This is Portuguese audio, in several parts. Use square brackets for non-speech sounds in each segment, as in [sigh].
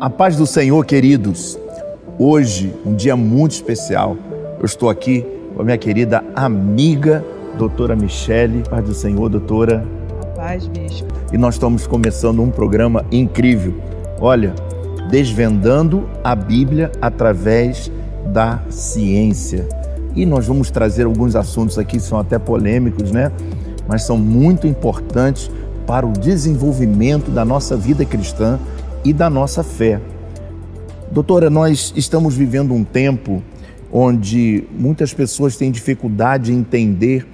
A paz do Senhor, queridos. Hoje, um dia muito especial. Eu estou aqui com a minha querida amiga, doutora Michele. Paz do Senhor, doutora. A paz, bispo. E nós estamos começando um programa incrível. Olha, desvendando a Bíblia através da ciência. E nós vamos trazer alguns assuntos aqui que são até polêmicos, né? Mas são muito importantes para o desenvolvimento da nossa vida cristã e da nossa fé. Doutora, nós estamos vivendo um tempo onde muitas pessoas têm dificuldade em entender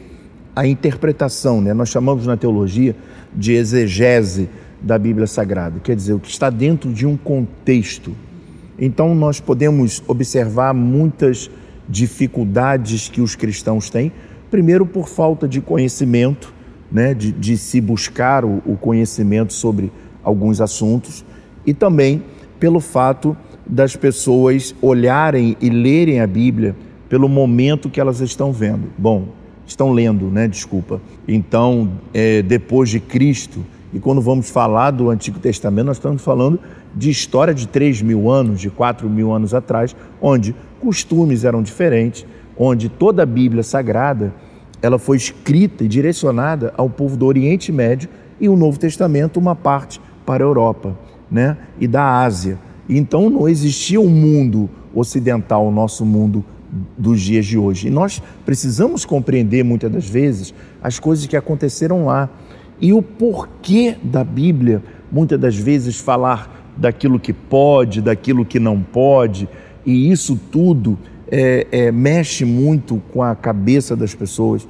a interpretação, né? Nós chamamos na teologia de exegese da Bíblia Sagrada, quer dizer, o que está dentro de um contexto. Então nós podemos observar muitas dificuldades que os cristãos têm, primeiro por falta de conhecimento, né, de, de se buscar o, o conhecimento sobre alguns assuntos, e também pelo fato das pessoas olharem e lerem a Bíblia pelo momento que elas estão vendo. Bom, estão lendo, né? Desculpa. Então, é, depois de Cristo, e quando vamos falar do Antigo Testamento, nós estamos falando de história de 3 mil anos, de 4 mil anos atrás, onde costumes eram diferentes, onde toda a Bíblia Sagrada ela foi escrita e direcionada ao povo do Oriente Médio e o Novo Testamento, uma parte para a Europa né? e da Ásia. Então não existia um mundo ocidental, o nosso mundo dos dias de hoje. E nós precisamos compreender muitas das vezes as coisas que aconteceram lá e o porquê da Bíblia, muitas das vezes, falar daquilo que pode, daquilo que não pode, e isso tudo é, é, mexe muito com a cabeça das pessoas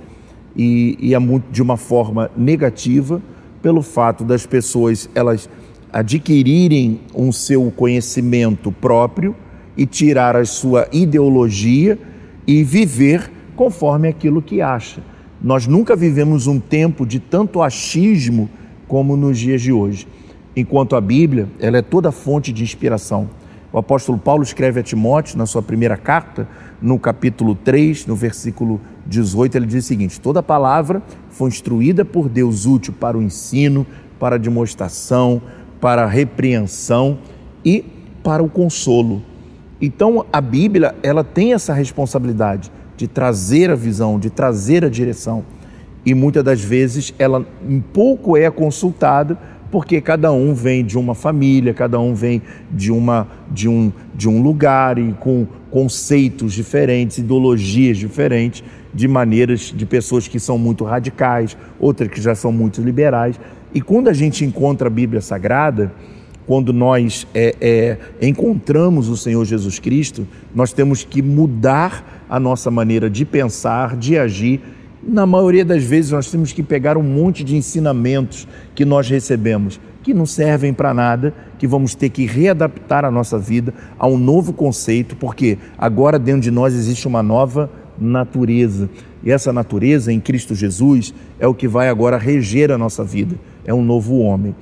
e, e é muito de uma forma negativa pelo fato das pessoas elas adquirirem um seu conhecimento próprio e tirar a sua ideologia e viver conforme aquilo que acha. Nós nunca vivemos um tempo de tanto achismo como nos dias de hoje. Enquanto a Bíblia, ela é toda fonte de inspiração. O apóstolo Paulo escreve a Timóteo na sua primeira carta, no capítulo 3, no versículo 18, ele diz o seguinte: Toda palavra foi instruída por Deus útil para o ensino, para a demonstração, para a repreensão e para o consolo. Então a Bíblia, ela tem essa responsabilidade de trazer a visão, de trazer a direção. E muitas das vezes ela pouco é consultada porque cada um vem de uma família, cada um vem de, uma, de, um, de um lugar e com conceitos diferentes, ideologias diferentes, de maneiras de pessoas que são muito radicais, outras que já são muito liberais. E quando a gente encontra a Bíblia Sagrada, quando nós é, é, encontramos o Senhor Jesus Cristo, nós temos que mudar a nossa maneira de pensar, de agir. Na maioria das vezes, nós temos que pegar um monte de ensinamentos que nós recebemos, que não servem para nada, que vamos ter que readaptar a nossa vida a um novo conceito, porque agora dentro de nós existe uma nova natureza. E essa natureza em Cristo Jesus é o que vai agora reger a nossa vida, é um novo homem.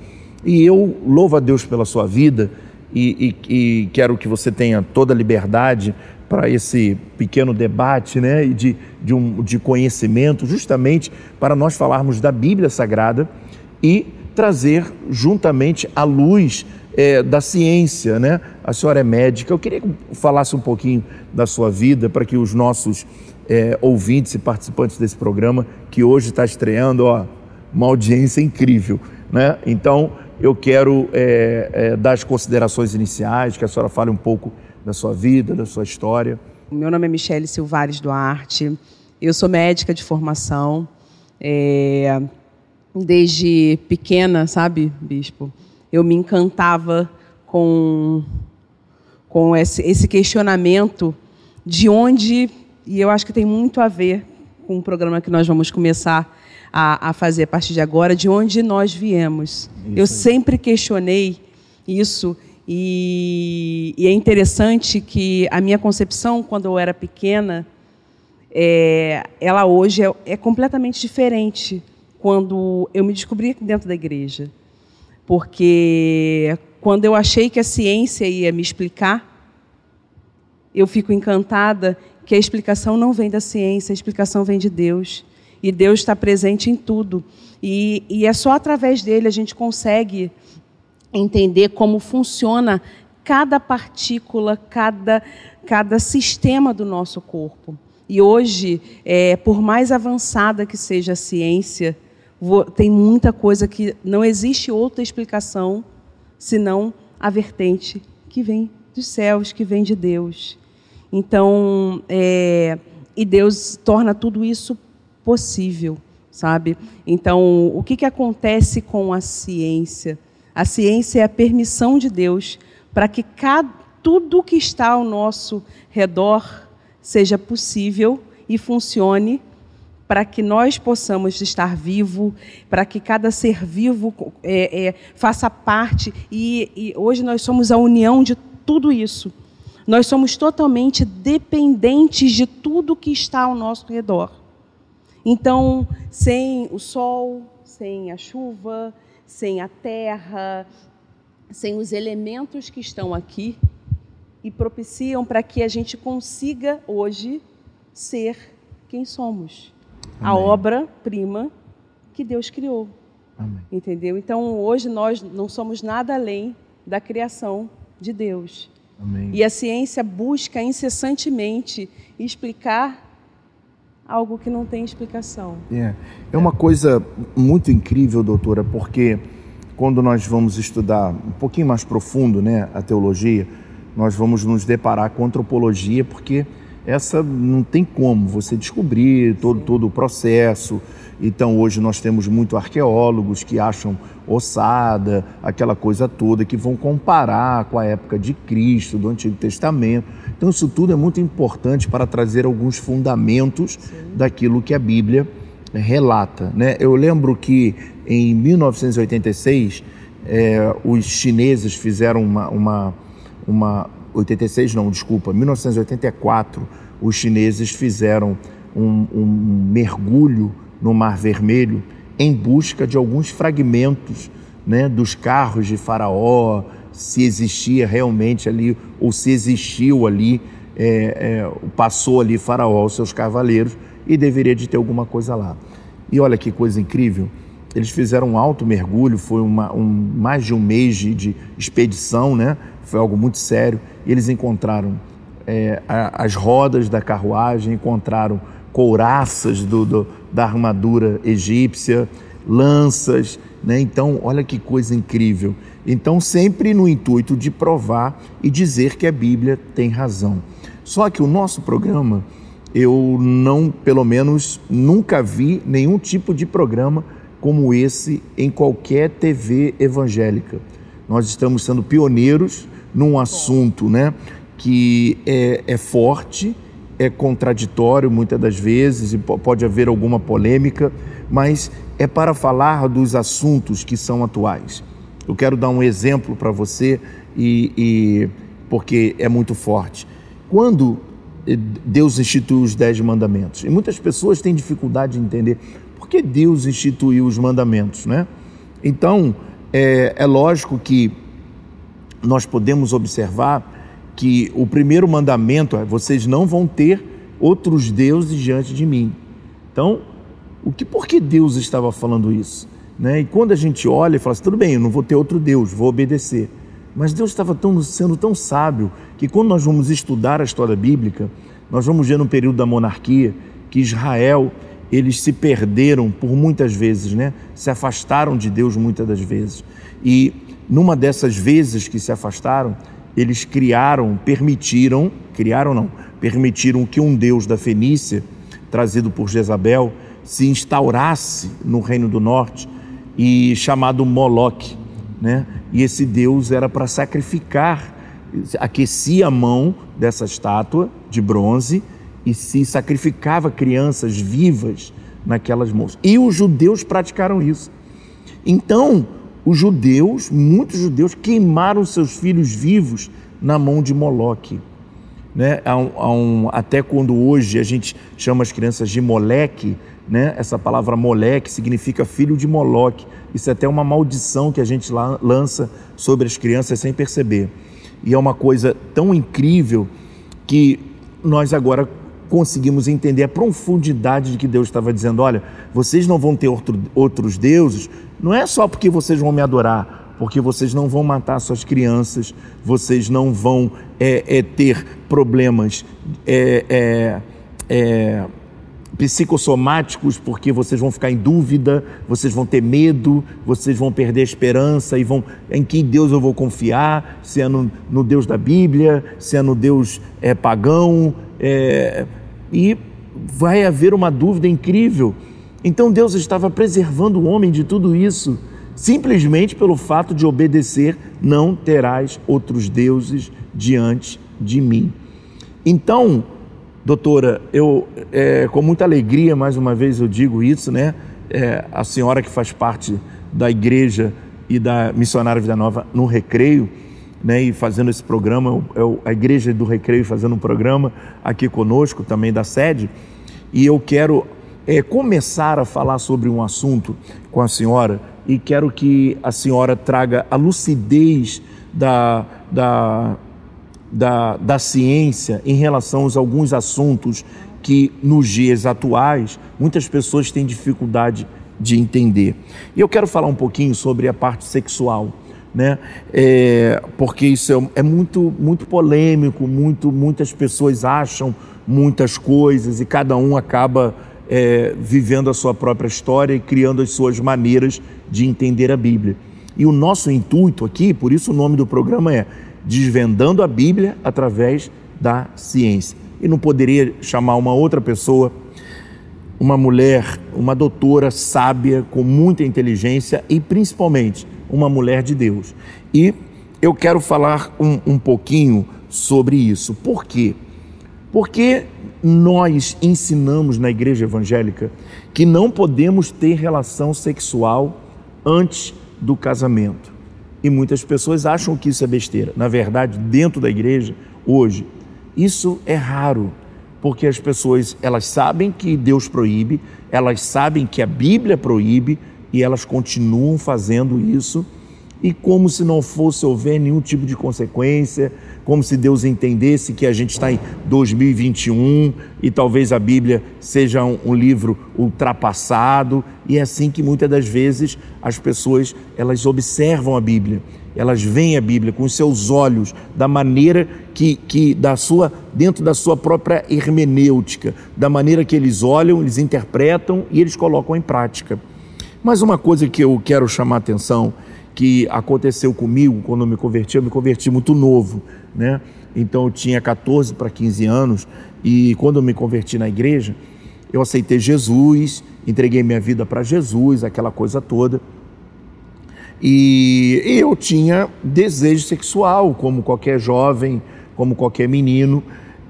E eu louvo a Deus pela sua vida e, e, e quero que você tenha toda a liberdade para esse pequeno debate né, de, de, um, de conhecimento, justamente para nós falarmos da Bíblia Sagrada e trazer juntamente a luz é, da ciência. Né? A senhora é médica, eu queria que falasse um pouquinho da sua vida para que os nossos é, ouvintes e participantes desse programa, que hoje está estreando, ó, uma audiência incrível. Né? Então, eu quero é, é, dar as considerações iniciais, que a senhora fale um pouco da sua vida, da sua história. Meu nome é Michele Silvares Duarte, eu sou médica de formação. É, desde pequena, sabe, bispo, eu me encantava com, com esse, esse questionamento de onde, e eu acho que tem muito a ver com o programa que nós vamos começar a, a fazer a partir de agora, de onde nós viemos. Isso eu aí. sempre questionei isso e, e, é interessante que a minha concepção, quando eu era pequena, é, ela hoje é, é completamente diferente quando eu me descobri dentro da igreja. Porque quando eu achei que a ciência ia me explicar, eu fico encantada que a explicação não vem da ciência, a explicação vem de Deus. E Deus está presente em tudo. E, e é só através dele a gente consegue entender como funciona cada partícula, cada, cada sistema do nosso corpo. E hoje, é, por mais avançada que seja a ciência, vou, tem muita coisa que não existe outra explicação senão a vertente que vem dos céus, que vem de Deus. Então, é, e Deus torna tudo isso possível, sabe? Então, o que, que acontece com a ciência? A ciência é a permissão de Deus para que cada, tudo que está ao nosso redor seja possível e funcione para que nós possamos estar vivo, para que cada ser vivo é, é, faça parte. E, e hoje nós somos a união de tudo isso. Nós somos totalmente dependentes de tudo que está ao nosso redor. Então, sem o sol, sem a chuva, sem a terra, sem os elementos que estão aqui e propiciam para que a gente consiga hoje ser quem somos. Amém. A obra-prima que Deus criou. Amém. Entendeu? Então, hoje nós não somos nada além da criação de Deus. Amém. E a ciência busca incessantemente explicar algo que não tem explicação. É, é uma coisa muito incrível, doutora, porque quando nós vamos estudar um pouquinho mais profundo né, a teologia, nós vamos nos deparar com antropologia, porque essa não tem como você descobrir todo, todo o processo. Então, hoje nós temos muito arqueólogos que acham ossada, aquela coisa toda, que vão comparar com a época de Cristo, do Antigo Testamento. Então, isso tudo é muito importante para trazer alguns fundamentos Sim. daquilo que a Bíblia relata. Né? Eu lembro que em 1986, é, os chineses fizeram uma, uma, uma. 86 não, desculpa, 1984, os chineses fizeram um, um mergulho no Mar Vermelho em busca de alguns fragmentos né, dos carros de Faraó, se existia realmente ali, ou se existiu ali, é, é, passou ali Faraó, os seus cavaleiros, e deveria de ter alguma coisa lá. E olha que coisa incrível, eles fizeram um alto mergulho, foi uma, um, mais de um mês de, de, expedição, né? Foi algo muito sério. E eles encontraram é, a, as rodas da carruagem, encontraram couraças do, do, da armadura egípcia, lanças. Né? Então, olha que coisa incrível. Então, sempre no intuito de provar e dizer que a Bíblia tem razão. Só que o nosso programa eu não, pelo menos, nunca vi nenhum tipo de programa como esse em qualquer TV evangélica. Nós estamos sendo pioneiros num assunto né, que é, é forte, é contraditório muitas das vezes e pode haver alguma polêmica, mas é para falar dos assuntos que são atuais. Eu quero dar um exemplo para você e, e porque é muito forte. Quando Deus instituiu os dez mandamentos. E muitas pessoas têm dificuldade de entender por que Deus instituiu os mandamentos, né? Então, é, é lógico que nós podemos observar que o primeiro mandamento é: vocês não vão ter outros deuses diante de mim. Então, o que, por que Deus estava falando isso? Né? E quando a gente olha e fala assim, tudo bem, eu não vou ter outro Deus, vou obedecer. Mas Deus estava tão, sendo tão sábio que quando nós vamos estudar a história bíblica, nós vamos ver no período da monarquia que Israel eles se perderam por muitas vezes, né? Se afastaram de Deus muitas das vezes. E numa dessas vezes que se afastaram, eles criaram, permitiram, criaram não, permitiram que um deus da Fenícia, trazido por Jezabel, se instaurasse no reino do norte e chamado Moloque né? E esse Deus era para sacrificar, aquecia a mão dessa estátua de bronze e se sacrificava crianças vivas naquelas mãos. E os judeus praticaram isso. Então, os judeus, muitos judeus, queimaram seus filhos vivos na mão de Moloque. Né? Um, um, até quando hoje a gente chama as crianças de moleque, né? essa palavra moleque significa filho de Moloque. Isso é até uma maldição que a gente lança sobre as crianças sem perceber. E é uma coisa tão incrível que nós agora conseguimos entender a profundidade de que Deus estava dizendo: olha, vocês não vão ter outro, outros deuses, não é só porque vocês vão me adorar, porque vocês não vão matar suas crianças, vocês não vão é, é, ter problemas é, é, é psicossomáticos, porque vocês vão ficar em dúvida, vocês vão ter medo, vocês vão perder a esperança e vão em que Deus eu vou confiar, se é no, no Deus da Bíblia, se é no Deus é, pagão, é, e vai haver uma dúvida incrível. Então Deus estava preservando o homem de tudo isso, simplesmente pelo fato de obedecer, não terás outros deuses diante de mim. Então, Doutora, eu é, com muita alegria, mais uma vez eu digo isso, né? É, a senhora que faz parte da igreja e da Missionária Vida Nova no Recreio, né? E fazendo esse programa, é a Igreja do Recreio fazendo um programa aqui conosco, também da sede. E eu quero é, começar a falar sobre um assunto com a senhora e quero que a senhora traga a lucidez da, da da, da ciência em relação a alguns assuntos que nos dias atuais muitas pessoas têm dificuldade de entender. E eu quero falar um pouquinho sobre a parte sexual, né? É, porque isso é, é, muito, muito polêmico, muito, muitas pessoas acham muitas coisas e cada um acaba é, vivendo a sua própria história e criando as suas maneiras de entender a Bíblia. E o nosso intuito aqui, por isso o nome do programa é desvendando a Bíblia através da ciência. E não poderia chamar uma outra pessoa, uma mulher, uma doutora sábia, com muita inteligência e principalmente uma mulher de Deus. E eu quero falar um, um pouquinho sobre isso. Por quê? Porque nós ensinamos na igreja evangélica que não podemos ter relação sexual antes do casamento. E muitas pessoas acham que isso é besteira. Na verdade, dentro da igreja, hoje, isso é raro, porque as pessoas, elas sabem que Deus proíbe, elas sabem que a Bíblia proíbe e elas continuam fazendo isso. E como se não fosse houver nenhum tipo de consequência, como se Deus entendesse que a gente está em 2021 e talvez a Bíblia seja um, um, livro ultrapassado. E é assim que muitas das vezes as pessoas elas observam a Bíblia, elas veem a Bíblia com os seus olhos da maneira que, que da sua dentro da sua própria hermenêutica, da maneira que eles olham, eles interpretam e eles colocam em prática. Mas uma coisa que eu quero chamar a atenção que aconteceu comigo quando eu me converti. Eu me converti muito novo, né? Então eu tinha 14 para 15 anos e quando eu me converti na igreja, eu aceitei Jesus, entreguei minha vida para Jesus, aquela coisa toda. E eu tinha desejo sexual, como qualquer jovem, como qualquer menino,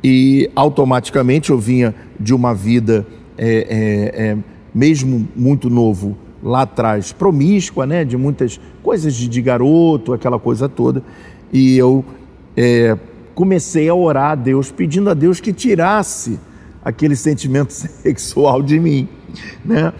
e automaticamente eu vinha de uma vida, é, é, é, mesmo muito novo, lá atrás, promíscua, né, de muitas coisas de, de garoto, aquela coisa toda. E eu é, comecei a orar a Deus, pedindo a Deus que tirasse aquele sentimento [laughs] sexual de mim, né?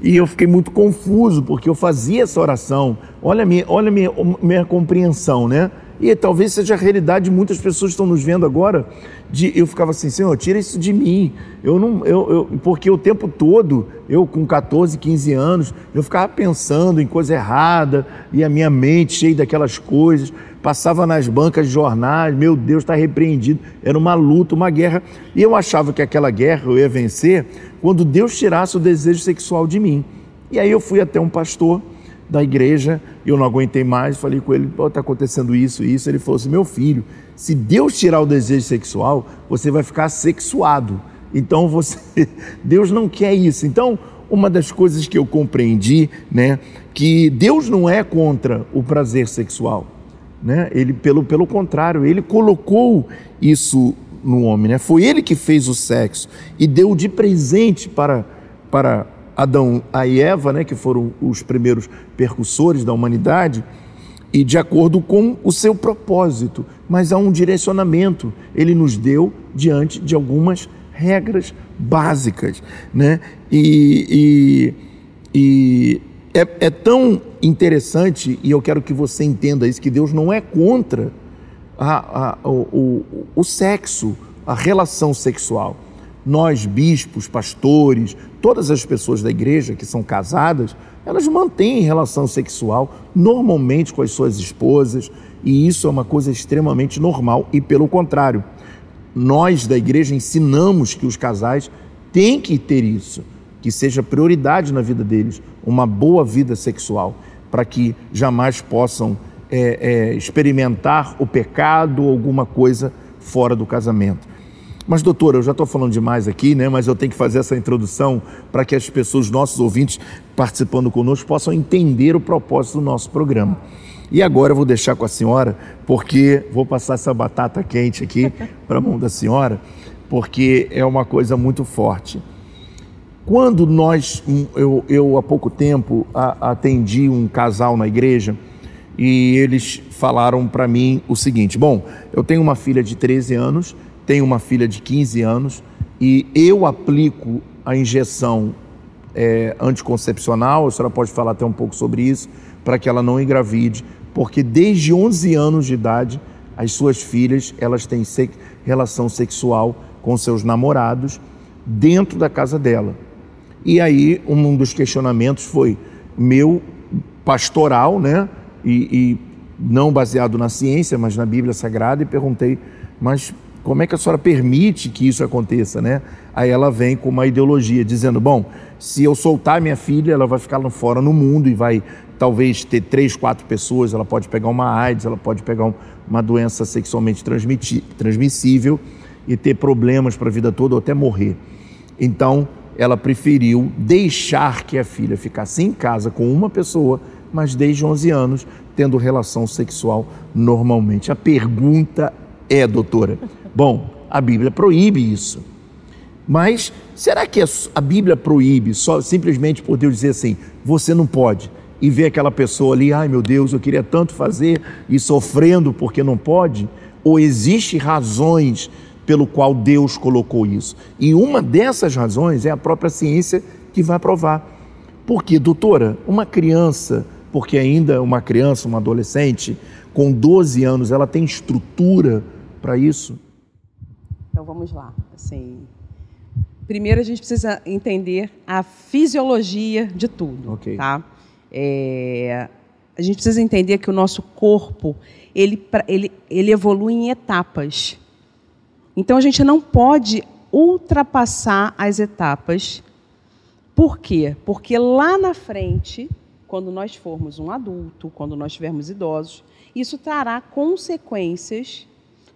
E eu fiquei muito confuso, porque eu fazia essa oração. Olha a minha, olha minha, minha compreensão, né? E talvez seja a realidade de muitas pessoas estão nos vendo agora. De, eu ficava assim, Senhor, tira isso de mim. Eu não, eu, eu, porque o tempo todo, eu com 14, 15 anos, eu ficava pensando em coisa errada e a minha mente cheia daquelas coisas. Passava nas bancas de jornais, meu Deus, está repreendido. Era uma luta, uma guerra. E eu achava que aquela guerra eu ia vencer quando Deus tirasse o desejo sexual de mim. E aí eu fui até um pastor da igreja, eu não aguentei mais, falei com ele, está acontecendo isso isso. Ele falou assim, meu filho, se Deus tirar o desejo sexual, você vai ficar sexuado. Então você, [laughs] Deus não quer isso. Então, uma das coisas que eu compreendi, né, que Deus não é contra o prazer sexual, né? Ele pelo pelo contrário, ele colocou isso no homem, né? Foi ele que fez o sexo e deu de presente para para Adão e Eva, né, que foram os primeiros percussores da humanidade, e de acordo com o seu propósito, mas há um direcionamento. Ele nos deu diante de algumas regras básicas, né? E, e, e é, é, tão interessante e eu quero que você entenda isso que Deus não é contra a, a, o, o, o sexo, a relação sexual. Nós, bispos, pastores, todas as pessoas da igreja que são casadas, elas mantêm relação sexual normalmente com as suas esposas, e isso é uma coisa extremamente normal, e pelo contrário, nós da igreja ensinamos que os casais têm que ter isso, que seja prioridade na vida deles, uma boa vida sexual, para que jamais possam é, é, experimentar o pecado ou alguma coisa fora do casamento. Mas, doutora, eu já estou falando demais aqui, né? Mas eu tenho que fazer essa introdução para que as pessoas, nossos ouvintes, participando conosco, possam entender o propósito do nosso programa. E agora eu vou deixar com a senhora, porque vou passar essa batata quente aqui [laughs] para a mão da senhora, porque é uma coisa muito forte. Quando nós, eu, eu há pouco tempo atendi um casal na igreja e eles falaram para mim o seguinte: bom, eu tenho uma filha de 13 anos tenho uma filha de 15 anos e eu aplico a injeção é, anticoncepcional, a senhora pode falar até um pouco sobre isso, para que ela não engravide, porque desde 11 anos de idade, as suas filhas, elas têm se relação sexual com seus namorados dentro da casa dela. E aí, um dos questionamentos foi meu pastoral, né? E, e não baseado na ciência, mas na Bíblia Sagrada, e perguntei, mas como é que a senhora permite que isso aconteça, né? Aí ela vem com uma ideologia dizendo, bom, se eu soltar minha filha, ela vai ficar lá fora no mundo e vai talvez ter três, quatro pessoas, ela pode pegar uma AIDS, ela pode pegar um, uma doença sexualmente transmissível e ter problemas para a vida toda ou até morrer. Então, ela preferiu deixar que a filha ficasse em casa com uma pessoa, mas desde 11 anos tendo relação sexual normalmente. A pergunta é, doutora, Bom, a Bíblia proíbe isso. Mas será que a Bíblia proíbe só simplesmente por Deus dizer assim, você não pode? E ver aquela pessoa ali, ai meu Deus, eu queria tanto fazer e sofrendo porque não pode? Ou existe razões pelo qual Deus colocou isso? E uma dessas razões é a própria ciência que vai provar. Porque, doutora, uma criança, porque ainda uma criança, uma adolescente, com 12 anos, ela tem estrutura para isso? Então vamos lá. Assim, primeiro a gente precisa entender a fisiologia de tudo, okay. tá? É, a gente precisa entender que o nosso corpo ele, ele, ele evolui em etapas. Então a gente não pode ultrapassar as etapas. Por quê? Porque lá na frente, quando nós formos um adulto, quando nós tivermos idosos, isso trará consequências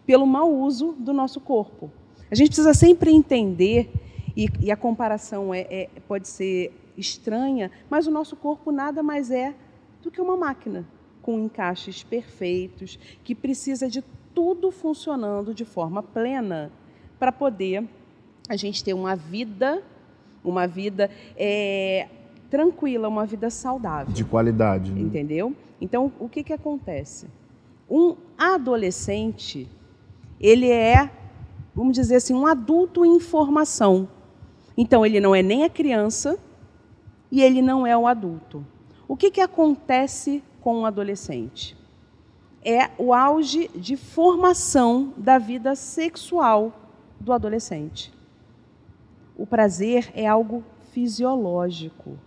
pelo mau uso do nosso corpo. A gente precisa sempre entender, e, e a comparação é, é, pode ser estranha, mas o nosso corpo nada mais é do que uma máquina com encaixes perfeitos, que precisa de tudo funcionando de forma plena para poder a gente ter uma vida, uma vida é, tranquila, uma vida saudável. De qualidade. Né? Entendeu? Então, o que, que acontece? Um adolescente, ele é, vamos dizer assim, um adulto em formação. Então, ele não é nem a criança e ele não é o adulto. O que, que acontece com um adolescente? É o auge de formação da vida sexual do adolescente. O prazer é algo fisiológico.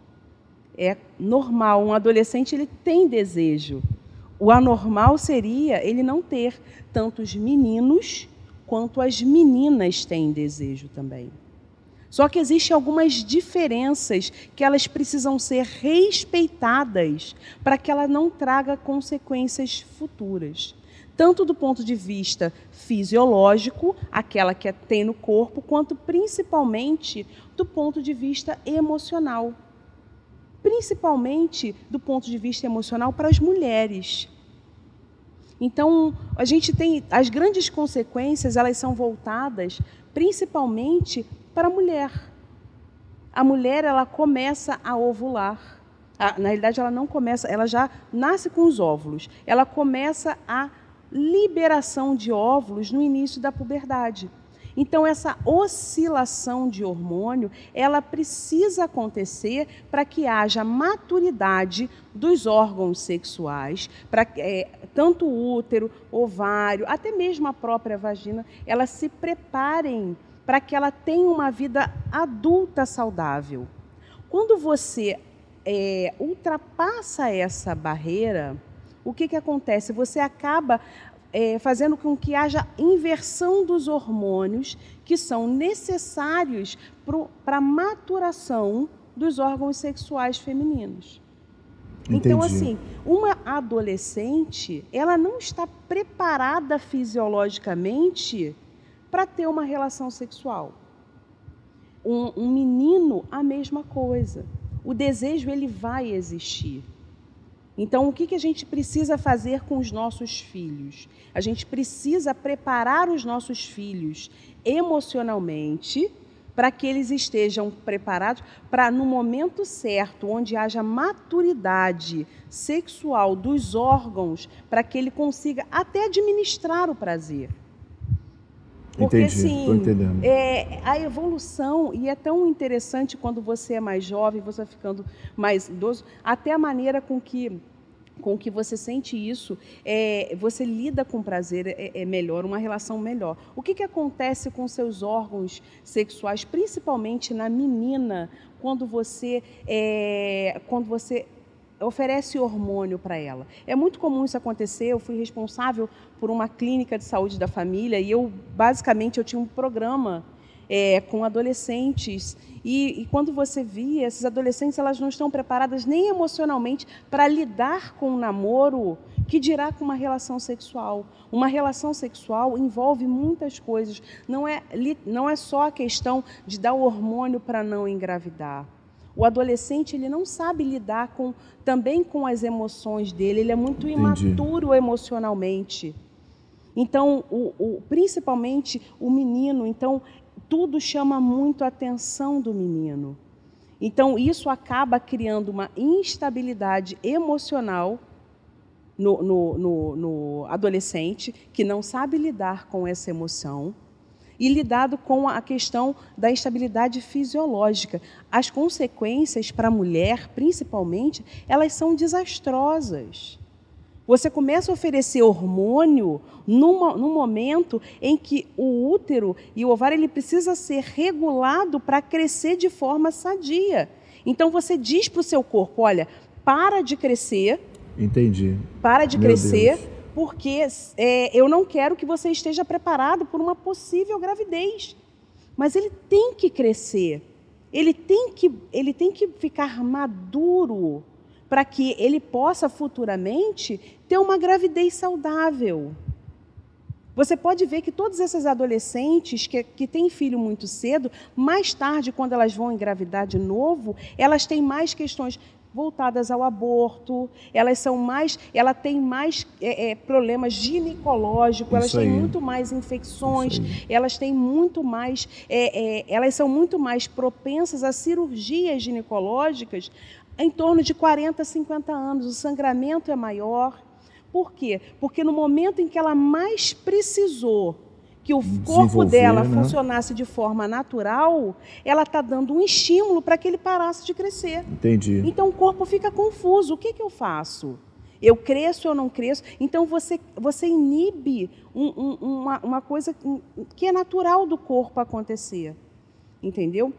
É normal. Um adolescente ele tem desejo. O anormal seria ele não ter tanto os meninos quanto as meninas têm desejo também. Só que existem algumas diferenças que elas precisam ser respeitadas para que ela não traga consequências futuras. Tanto do ponto de vista fisiológico, aquela que tem no corpo, quanto principalmente do ponto de vista emocional principalmente do ponto de vista emocional para as mulheres. Então, a gente tem as grandes consequências, elas são voltadas principalmente para a mulher. A mulher, ela começa a ovular. Na realidade, ela não começa, ela já nasce com os óvulos. Ela começa a liberação de óvulos no início da puberdade. Então essa oscilação de hormônio, ela precisa acontecer para que haja maturidade dos órgãos sexuais, para é, tanto útero, ovário, até mesmo a própria vagina, elas se preparem para que ela tenha uma vida adulta saudável. Quando você é, ultrapassa essa barreira, o que, que acontece? Você acaba é, fazendo com que haja inversão dos hormônios que são necessários para a maturação dos órgãos sexuais femininos. Entendi. Então, assim, uma adolescente, ela não está preparada fisiologicamente para ter uma relação sexual. Um, um menino, a mesma coisa. O desejo, ele vai existir. Então, o que, que a gente precisa fazer com os nossos filhos? A gente precisa preparar os nossos filhos emocionalmente para que eles estejam preparados para, no momento certo, onde haja maturidade sexual dos órgãos, para que ele consiga até administrar o prazer. Porque, Entendi, assim, entendendo. É, a evolução, e é tão interessante quando você é mais jovem, você vai ficando mais idoso, até a maneira com que com que você sente isso, é, você lida com prazer é, é, melhor, uma relação melhor. O que, que acontece com seus órgãos sexuais, principalmente na menina, quando você, é, quando você oferece hormônio para ela. É muito comum isso acontecer. Eu fui responsável por uma clínica de saúde da família e eu basicamente eu tinha um programa é, com adolescentes e, e, quando você via essas adolescentes elas não estão preparadas nem emocionalmente para lidar com o namoro que dirá com uma relação sexual. Uma relação sexual envolve muitas coisas. Não é, não é só a questão de dar o hormônio para não engravidar. O adolescente ele não sabe lidar com, também com as emoções dele, ele é muito Entendi. imaturo emocionalmente. Então, o, o, principalmente o menino, então tudo chama muito a atenção do menino. Então, isso acaba criando uma instabilidade emocional no, no, no, no adolescente que não sabe lidar com essa emoção e lidado com a questão da instabilidade fisiológica. As consequências para a mulher, principalmente, elas são desastrosas. Você começa a oferecer hormônio numa, num momento em que o útero e o ovário ele precisa ser regulado para crescer de forma sadia. Então você diz para o seu corpo, olha, para de crescer. Entendi. Para de Meu crescer. Deus porque é, eu não quero que você esteja preparado por uma possível gravidez. Mas ele tem que crescer, ele tem que, ele tem que ficar maduro para que ele possa futuramente ter uma gravidez saudável. Você pode ver que todas essas adolescentes que, que têm filho muito cedo, mais tarde, quando elas vão engravidar de novo, elas têm mais questões voltadas ao aborto, elas são mais, ela tem mais é, é, problemas ginecológicos, elas têm muito mais infecções, elas têm muito mais, é, é, elas são muito mais propensas a cirurgias ginecológicas em torno de 40, 50 anos. O sangramento é maior. Por quê? Porque no momento em que ela mais precisou que o corpo dela né? funcionasse de forma natural, ela está dando um estímulo para que ele parasse de crescer. Entendi. Então o corpo fica confuso. O que, que eu faço? Eu cresço ou não cresço? Então você, você inibe um, um, uma, uma coisa que é natural do corpo acontecer. Entendeu?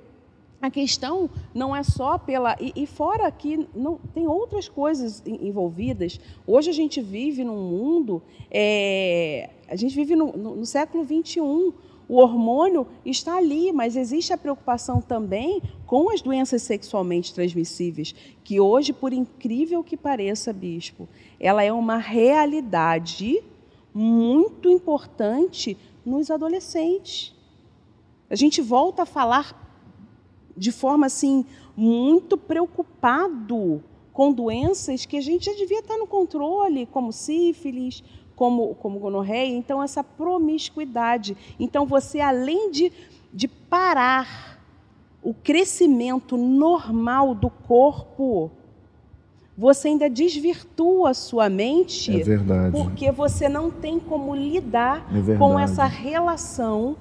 A questão não é só pela. E, e, fora que não, tem outras coisas envolvidas. Hoje a gente vive num mundo. É, a gente vive no, no, no século XXI. O hormônio está ali, mas existe a preocupação também com as doenças sexualmente transmissíveis, que hoje, por incrível que pareça, bispo, ela é uma realidade muito importante nos adolescentes. A gente volta a falar de forma assim muito preocupado com doenças que a gente já devia estar no controle, como sífilis, como, como gonorreia. Então, essa promiscuidade. Então, você, além de, de parar o crescimento normal do corpo, você ainda desvirtua a sua mente. É verdade. Porque você não tem como lidar é com essa relação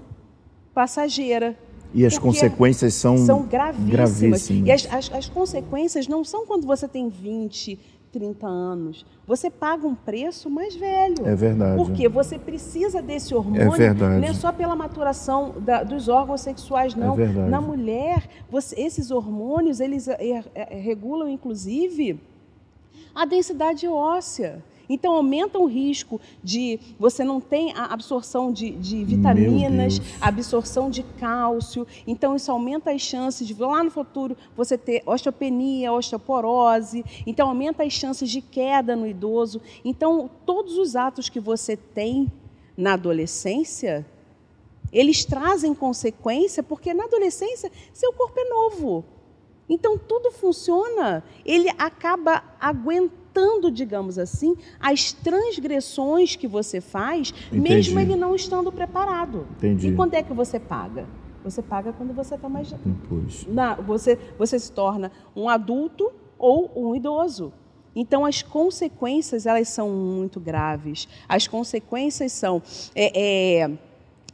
passageira. E as consequências são, são gravíssimas. gravíssimas. E as, as, as, consequências não são quando você tem 20, 30 anos. Você paga um preço mais velho. É verdade. Porque você precisa desse hormônio. É verdade. Não é só pela maturação da, dos órgãos sexuais, não. É verdade. Na mulher, você, esses hormônios, eles é, é, regulam, inclusive, a densidade óssea. Então aumenta o risco de você não tem a absorção de, de vitaminas, absorção de cálcio. Então isso aumenta as chances de lá no futuro você ter osteopenia, osteoporose. Então aumenta as chances de queda no idoso. Então todos os atos que você tem na adolescência eles trazem consequência porque na adolescência seu corpo é novo. Então tudo funciona, ele acaba aguentando, digamos assim, as transgressões que você faz, Entendi. mesmo ele não estando preparado. Entendi. E quando é que você paga? Você paga quando você está mais. Pois. Na, você, você se torna um adulto ou um idoso. Então, as consequências elas são muito graves. As consequências são. É, é,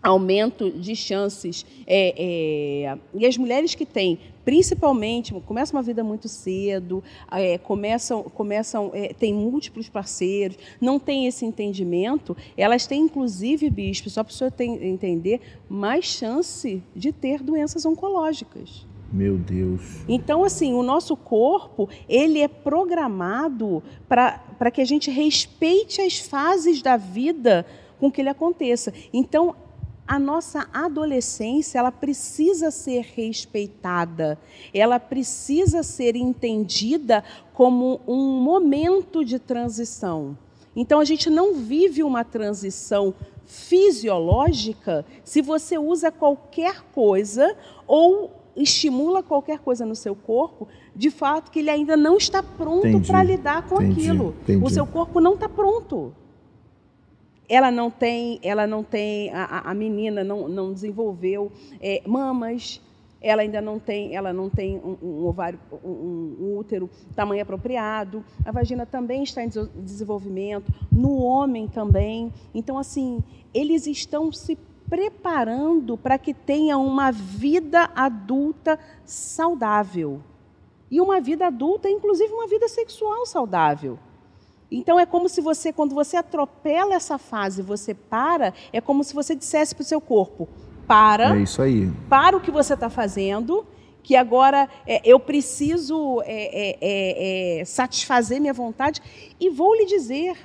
aumento de chances. É, é, e as mulheres que têm, principalmente, começam uma vida muito cedo, é, começam, começam é, têm múltiplos parceiros, não têm esse entendimento, elas têm, inclusive, bispo, só para o senhor entender, mais chance de ter doenças oncológicas. Meu Deus. Então, assim, o nosso corpo, ele é programado para que a gente respeite as fases da vida com que ele aconteça. Então, a nossa adolescência ela precisa ser respeitada, ela precisa ser entendida como um momento de transição. Então a gente não vive uma transição fisiológica se você usa qualquer coisa ou estimula qualquer coisa no seu corpo, de fato que ele ainda não está pronto para lidar com entendi, aquilo. Entendi. O seu corpo não está pronto ela não tem, ela não tem, a, a menina não, não desenvolveu é, mamas, ela ainda não tem, ela não tem um, um ovário, um, um, útero tamanho apropriado, a vagina também está em desenvolvimento, no homem também. Então, assim, eles estão se preparando para que tenha uma vida adulta saudável. E uma vida adulta, inclusive uma vida sexual saudável. Então é como se você, quando você atropela essa fase, você para, é como se você dissesse para o seu corpo: para. É isso aí. Para o que você está fazendo, que agora é, eu preciso é, é, é, é satisfazer minha vontade e vou lhe dizer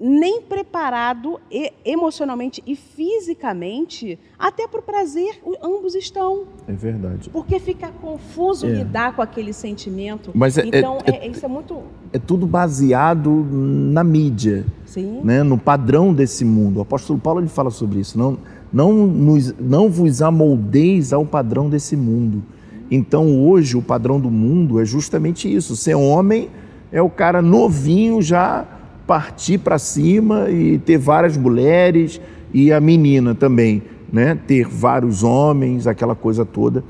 nem preparado emocionalmente e fisicamente, até para o prazer, ambos estão. É verdade. Porque fica confuso é. lidar com aquele sentimento. Mas é, então, é, é, isso é muito. É tudo baseado na mídia, Sim. Né? no padrão desse mundo. O apóstolo Paulo ele fala sobre isso. Não, não, nos, não vos amoldeis ao padrão desse mundo. Então, hoje, o padrão do mundo é justamente isso. Ser homem é o cara novinho já partir para cima e ter várias mulheres e a menina também, né? Ter vários homens, aquela coisa toda.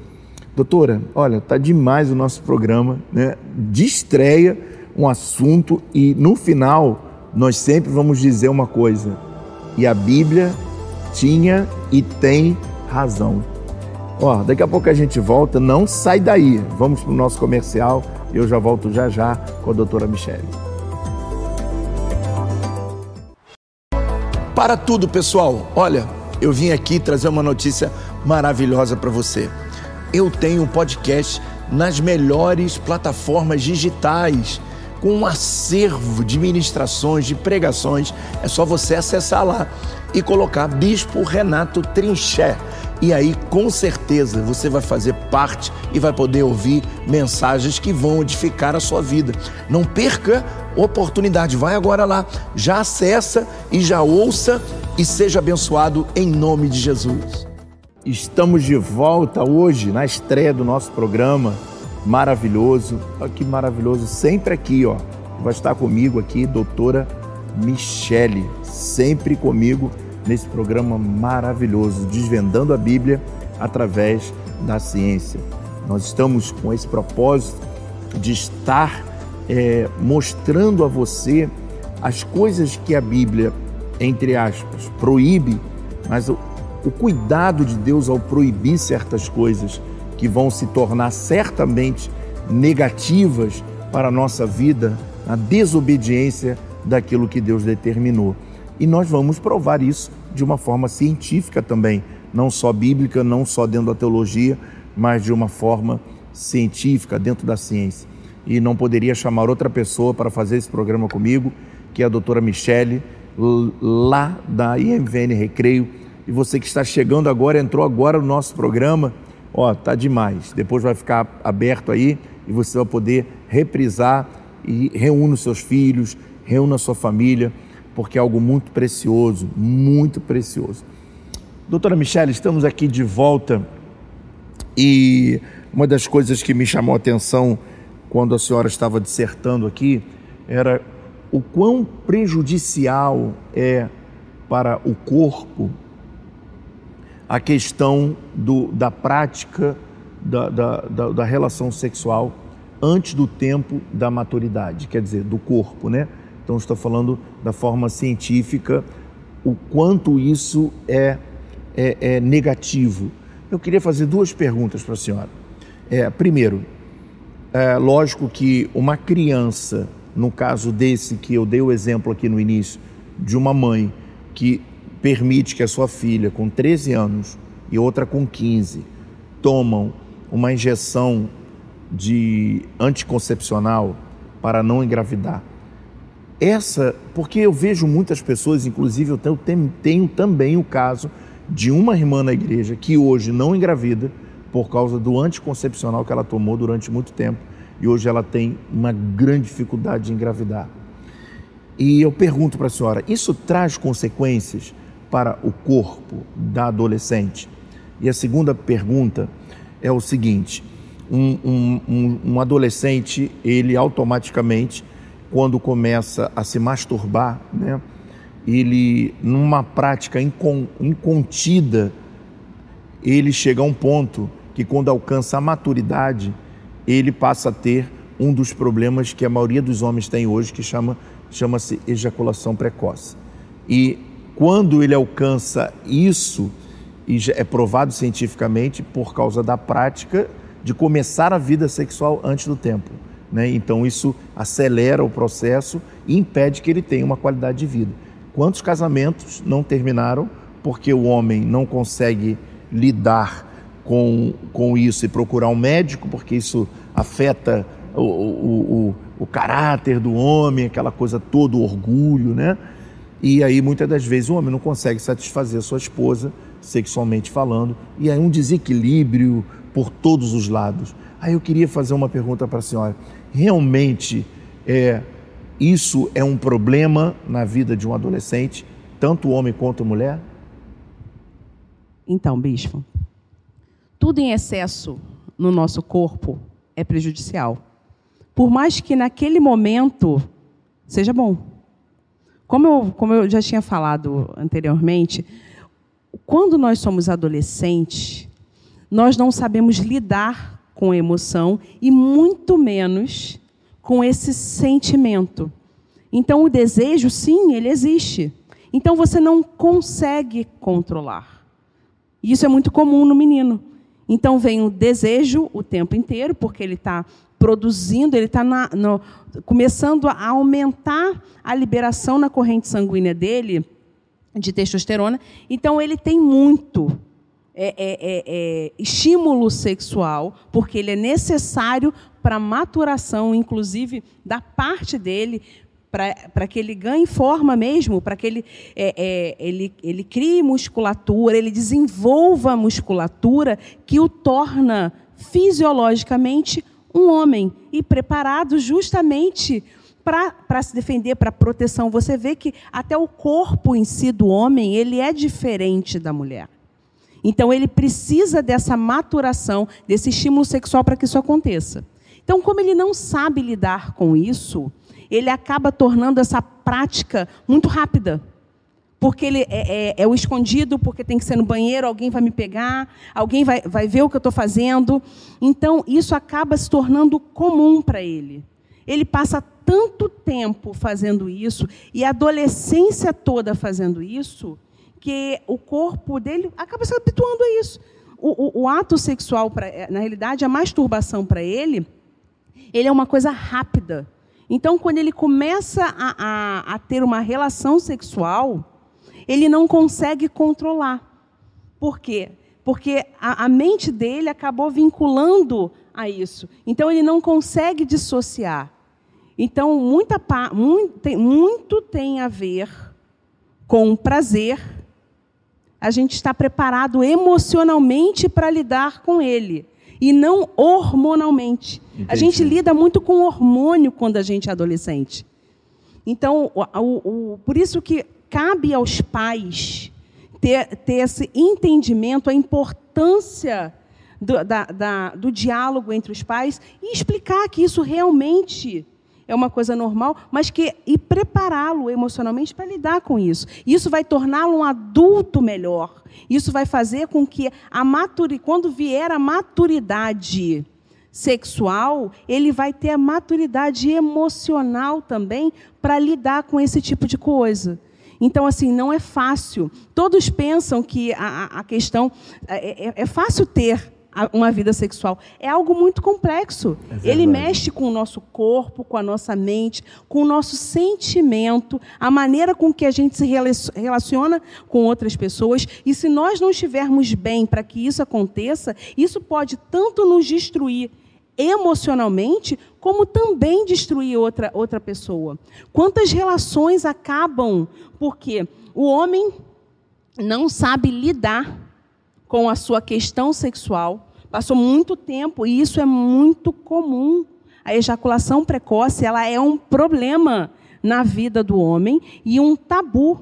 Doutora, olha, tá demais o nosso programa, né? De estreia, um assunto e no final nós sempre vamos dizer uma coisa. E a Bíblia tinha e tem razão. Ó, daqui a pouco a gente volta, não sai daí. Vamos para o nosso comercial. Eu já volto já já com a doutora Michele. Para tudo, pessoal. Olha, eu vim aqui trazer uma notícia maravilhosa para você. Eu tenho um podcast nas melhores plataformas digitais, com um acervo de ministrações, de pregações. É só você acessar lá e colocar Bispo Renato Trinché. E aí, com certeza, você vai fazer parte e vai poder ouvir mensagens que vão edificar a sua vida. Não perca oportunidade. Vai agora lá, já acessa e já ouça e seja abençoado em nome de Jesus. Estamos de volta hoje na estreia do nosso programa maravilhoso. Olha que maravilhoso, sempre aqui, ó. Vai estar comigo aqui, doutora Michele, sempre comigo nesse programa maravilhoso, desvendando a Bíblia através da ciência. Nós estamos com esse propósito de estar é, mostrando a você as coisas que a Bíblia, entre aspas, proíbe, mas o cuidado de Deus ao proibir certas coisas que vão se tornar certamente negativas para a nossa vida, a desobediência daquilo que Deus determinou. E nós vamos provar isso de uma forma científica também, não só bíblica, não só dentro da teologia, mas de uma forma científica, dentro da ciência. E não poderia chamar outra pessoa para fazer esse programa comigo, que é a doutora Michele, lá da IMVN Recreio. E você que está chegando agora, entrou agora no nosso programa, ó, tá demais. Depois vai ficar aberto aí e você vai poder reprisar e reúne os seus filhos, reúna a sua família, porque é algo muito precioso, muito precioso. Doutora Michelle, estamos aqui de volta e uma das coisas que me chamou a atenção quando a senhora estava dissertando aqui era o quão prejudicial é para o corpo a questão do, da prática da, da, da, da relação sexual antes do tempo da maturidade, quer dizer, do corpo, né? Então, estou falando da forma científica, o quanto isso é, é, é negativo. Eu queria fazer duas perguntas para a senhora. É, primeiro, é lógico que uma criança, no caso desse que eu dei o exemplo aqui no início, de uma mãe que permite que a sua filha com 13 anos e outra com 15 tomam uma injeção de anticoncepcional para não engravidar essa, porque eu vejo muitas pessoas, inclusive eu tenho, tenho, também o caso de uma irmã na igreja que hoje não engravida por causa do anticoncepcional que ela tomou durante muito tempo e hoje ela tem uma grande dificuldade de engravidar. E eu pergunto para a senhora: isso traz consequências para o corpo da adolescente? E a segunda pergunta é o seguinte: um, um, um, um adolescente, ele automaticamente quando começa a se masturbar, né, ele, numa prática incontida, ele chega a um ponto que, quando alcança a maturidade, ele passa a ter um dos problemas que a maioria dos homens tem hoje, que chama, chama-se ejaculação precoce. E quando ele alcança isso, e é provado cientificamente por causa da prática de começar a vida sexual antes do tempo. Né? Então isso acelera o processo e impede que ele tenha uma qualidade de vida. Quantos casamentos não terminaram porque o homem não consegue lidar com, com isso e procurar um médico, porque isso afeta o, o, o, o caráter do homem, aquela coisa toda, o orgulho, né? E aí muitas das vezes o homem não consegue satisfazer a sua esposa, sexualmente falando, e aí um desequilíbrio por todos os lados. Aí eu queria fazer uma pergunta para a senhora realmente é, isso é um problema na vida de um adolescente, tanto homem quanto mulher? Então, bispo, tudo em excesso no nosso corpo é prejudicial. Por mais que naquele momento seja bom. Como eu, como eu já tinha falado anteriormente, quando nós somos adolescentes, nós não sabemos lidar com emoção e muito menos com esse sentimento. Então, o desejo, sim, ele existe. Então, você não consegue controlar. Isso é muito comum no menino. Então, vem o desejo o tempo inteiro, porque ele está produzindo, ele está começando a aumentar a liberação na corrente sanguínea dele de testosterona. Então, ele tem muito é, é, é, é, estímulo sexual, porque ele é necessário para a maturação, inclusive, da parte dele, para que ele ganhe forma mesmo, para que ele, é, é, ele, ele crie musculatura, ele desenvolva a musculatura que o torna fisiologicamente um homem e preparado justamente para se defender, para proteção. Você vê que até o corpo em si do homem ele é diferente da mulher. Então, ele precisa dessa maturação, desse estímulo sexual para que isso aconteça. Então, como ele não sabe lidar com isso, ele acaba tornando essa prática muito rápida. Porque ele é, é, é o escondido, porque tem que ser no banheiro, alguém vai me pegar, alguém vai, vai ver o que eu estou fazendo. Então, isso acaba se tornando comum para ele. Ele passa tanto tempo fazendo isso, e a adolescência toda fazendo isso, que o corpo dele acaba se habituando a isso. O, o, o ato sexual, pra, é, na realidade, a masturbação para ele, ele é uma coisa rápida. Então, quando ele começa a, a, a ter uma relação sexual, ele não consegue controlar. Por quê? Porque a, a mente dele acabou vinculando a isso. Então, ele não consegue dissociar. Então, muita, muito, muito tem a ver com prazer. A gente está preparado emocionalmente para lidar com ele e não hormonalmente. Entendi. A gente lida muito com hormônio quando a gente é adolescente. Então, o, o, o, por isso que cabe aos pais ter, ter esse entendimento, a importância do, da, da, do diálogo entre os pais e explicar que isso realmente é uma coisa normal, mas que e prepará-lo emocionalmente para lidar com isso. Isso vai torná-lo um adulto melhor. Isso vai fazer com que a maturi, quando vier a maturidade sexual, ele vai ter a maturidade emocional também para lidar com esse tipo de coisa. Então, assim, não é fácil. Todos pensam que a, a questão. É, é, é fácil ter uma vida sexual. É algo muito complexo. É Ele mexe com o nosso corpo, com a nossa mente, com o nosso sentimento, a maneira com que a gente se relaciona com outras pessoas. E se nós não estivermos bem para que isso aconteça, isso pode tanto nos destruir emocionalmente, como também destruir outra, outra pessoa. Quantas relações acabam porque o homem não sabe lidar com a sua questão sexual, Passou muito tempo e isso é muito comum. A ejaculação precoce ela é um problema na vida do homem e um tabu,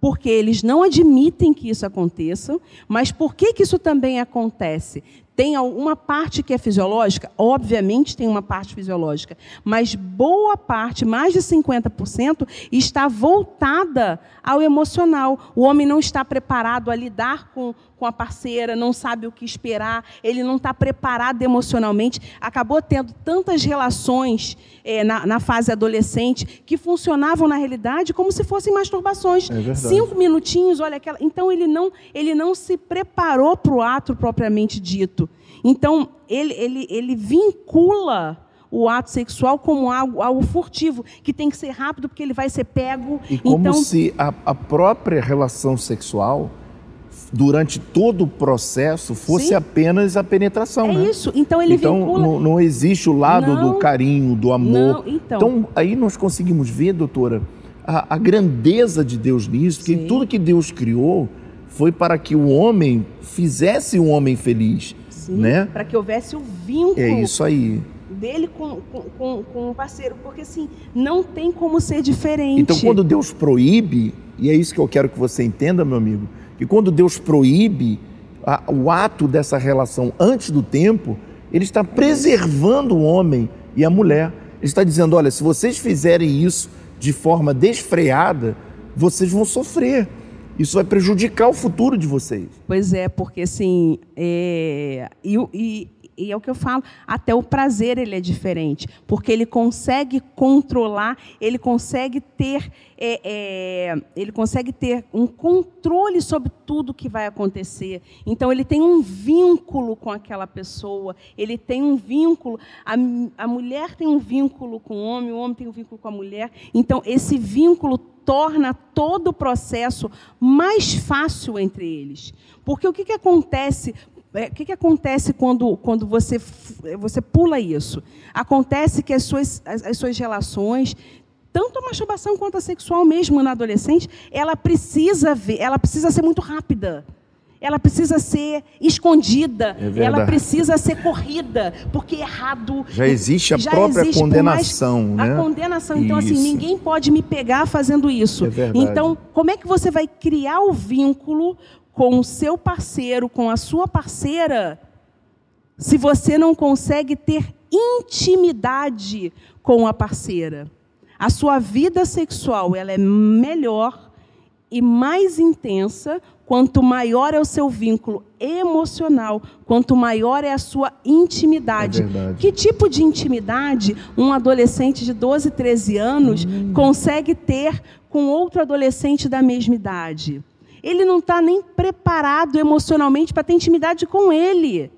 porque eles não admitem que isso aconteça. Mas por que, que isso também acontece? Tem uma parte que é fisiológica? Obviamente tem uma parte fisiológica, mas boa parte, mais de 50%, está voltada ao emocional. O homem não está preparado a lidar com, com a parceira, não sabe o que esperar, ele não está preparado emocionalmente, acabou tendo tantas relações é, na, na, fase adolescente que funcionavam na realidade como se fossem masturbações. É Cinco minutinhos, olha aquela. Então ele não, ele não se preparou para o ato propriamente dito. Então, ele, ele, ele vincula o ato sexual como algo, algo furtivo, que tem que ser rápido porque ele vai ser pego. E como então... se a, a própria relação sexual durante todo o processo fosse Sim. apenas a penetração. É né? isso. Então ele então, vincula... não, não existe o lado não, do carinho, do amor. Não, então. então aí nós conseguimos ver, doutora, a, a grandeza de Deus nisso, que tudo que Deus criou foi para que o homem fizesse um homem feliz. Sim, né? para que houvesse o vínculo. É isso aí. Dele com, com, com, o parceiro, porque assim, não tem como ser diferente. Então, quando Deus proíbe, e é isso que eu quero que você entenda, meu amigo, que quando Deus proíbe a, o ato dessa relação antes do tempo, Ele está preservando o homem e a mulher. Ele está dizendo: olha, se vocês fizerem isso de forma desfreada, vocês vão sofrer. Isso vai prejudicar o futuro de vocês. Pois é, porque assim, é, e, e, e, é o que eu falo, até o prazer ele é diferente, porque ele consegue controlar, ele consegue ter, é, é, ele consegue ter um controle sobre tudo que vai acontecer. Então ele tem um vínculo com aquela pessoa, ele tem um vínculo, a, a mulher tem um vínculo com o homem, o homem tem um vínculo com a mulher. Então esse vínculo torna todo o processo mais fácil entre eles. Porque o que, que acontece? É, o que, que acontece quando, quando você, você pula isso? Acontece que as suas, as, as suas relações, tanto a masturbação quanto a sexual mesmo na adolescente, ela precisa ver, ela precisa ser muito rápida ela precisa ser escondida, é ela precisa ser corrida, porque errado. Já existe a já própria existe, condenação, mais, né? A condenação. Então, assim, isso. assim, ninguém pode me pegar fazendo isso. É então, como é que você vai criar o vínculo com o seu parceiro, com a sua parceira, se você não consegue ter intimidade com a parceira? A sua vida sexual ela é melhor e mais intensa quanto maior é o seu vínculo emocional, quanto maior é a sua intimidade. É que tipo de intimidade um adolescente de 12, 13 anos hum. consegue ter com outro adolescente da mesma idade? Ele não está nem preparado emocionalmente para ter intimidade com ele.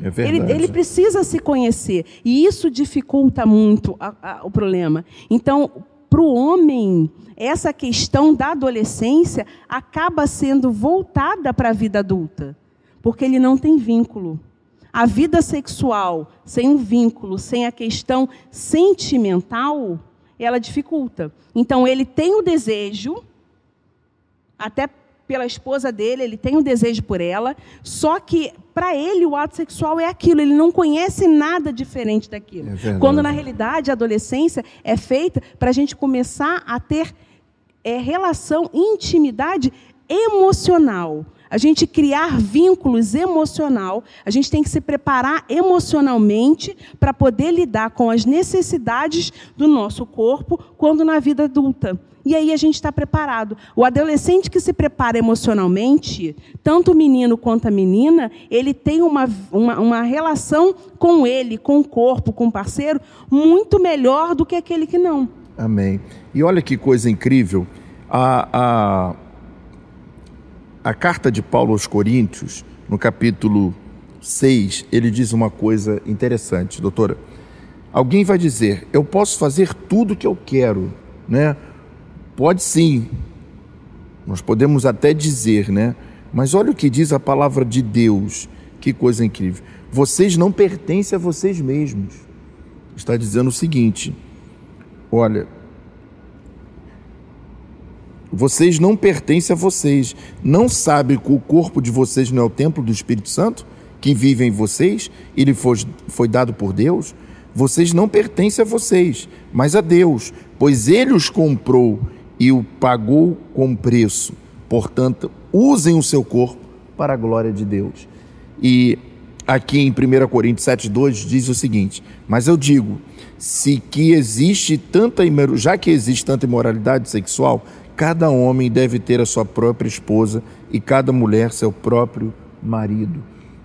É verdade. Ele, ele, precisa se conhecer. E isso dificulta muito a, a, o problema. Então, para o homem, essa questão da adolescência acaba sendo voltada para a vida adulta, porque ele não tem vínculo. A vida sexual sem um vínculo, sem a questão sentimental, ela dificulta. Então, ele tem o desejo, até pela esposa dele, ele tem um desejo por ela, só que para ele o ato sexual é aquilo, ele não conhece nada diferente daquilo. É Quando na realidade a adolescência é feita para a gente começar a ter é, relação, intimidade emocional. A gente criar vínculos emocional, a gente tem que se preparar emocionalmente para poder lidar com as necessidades do nosso corpo quando na vida adulta e aí a gente está preparado. O adolescente que se prepara emocionalmente, tanto o menino quanto a menina, ele tem uma, uma, uma relação com ele, com o corpo, com o parceiro, muito melhor do que aquele que não. Amém. E olha que coisa incrível. A, a, a carta de Paulo aos Coríntios, no capítulo 6, ele diz uma coisa interessante, doutora. Alguém vai dizer: Eu posso fazer tudo o que eu quero, né? Pode sim. Nós podemos até dizer, né? Mas olha o que diz a palavra de Deus. Que coisa incrível. Vocês não pertencem a vocês mesmos. Está dizendo o seguinte: olha, vocês não pertencem a vocês. Não sabem que o corpo de vocês não é o templo do Espírito Santo, que vive em vocês, ele foi, foi dado por Deus? Vocês não pertencem a vocês, mas a Deus, pois ele os comprou e o pagou com preço. Portanto, usem o seu corpo para a glória de Deus. E aqui em 1 Coríntios 7,2 diz o seguinte: Mas eu digo, se que existe tanta já que existe tanta imoralidade sexual, cada homem deve ter a sua própria esposa e cada mulher seu próprio marido.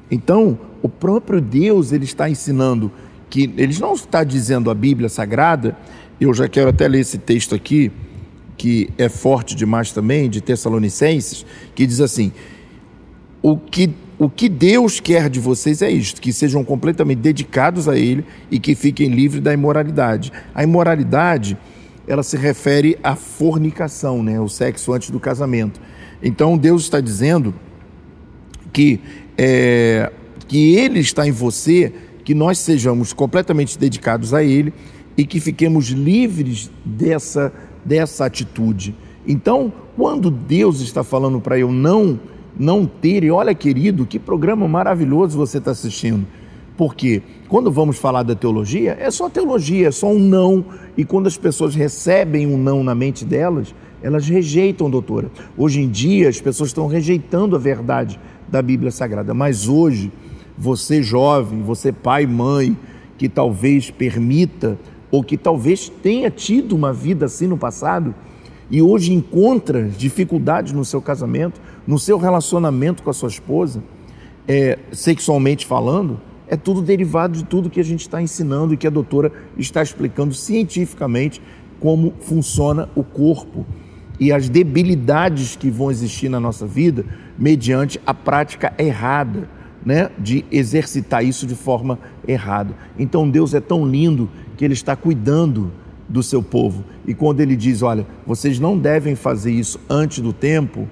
Então, o próprio Deus ele está ensinando que ele não está dizendo a Bíblia Sagrada. Eu já quero até ler esse texto aqui que é forte demais também, de Tessalonicenses, que diz assim: o que, o que Deus quer de vocês é isto, que sejam completamente dedicados a Ele e que fiquem livres da imoralidade. A imoralidade, ela se refere à fornicação, né? o sexo antes do casamento. Então Deus está dizendo que, é, que Ele está em você, que nós sejamos completamente dedicados a Ele e que fiquemos livres dessa dessa atitude. Então, quando Deus está falando para eu não não ter, e olha querido, que programa maravilhoso você está assistindo. Porque quando vamos falar da teologia, é só teologia, é só um não. E quando as pessoas recebem um não na mente delas, elas rejeitam, doutora. Hoje em dia, as pessoas estão rejeitando a verdade da Bíblia Sagrada. Mas hoje, você jovem, você pai, mãe, que talvez permita ou que talvez tenha tido uma vida assim no passado e hoje encontra dificuldades no seu casamento, no seu relacionamento com a sua esposa, é, sexualmente falando, é tudo derivado de tudo que a gente está ensinando e que a doutora está explicando cientificamente como funciona o corpo e as debilidades que vão existir na nossa vida mediante a prática errada, né, de exercitar isso de forma errada. Então Deus é tão lindo que Ele está cuidando do seu povo. E quando Ele diz, olha, vocês não devem fazer isso antes do tempo,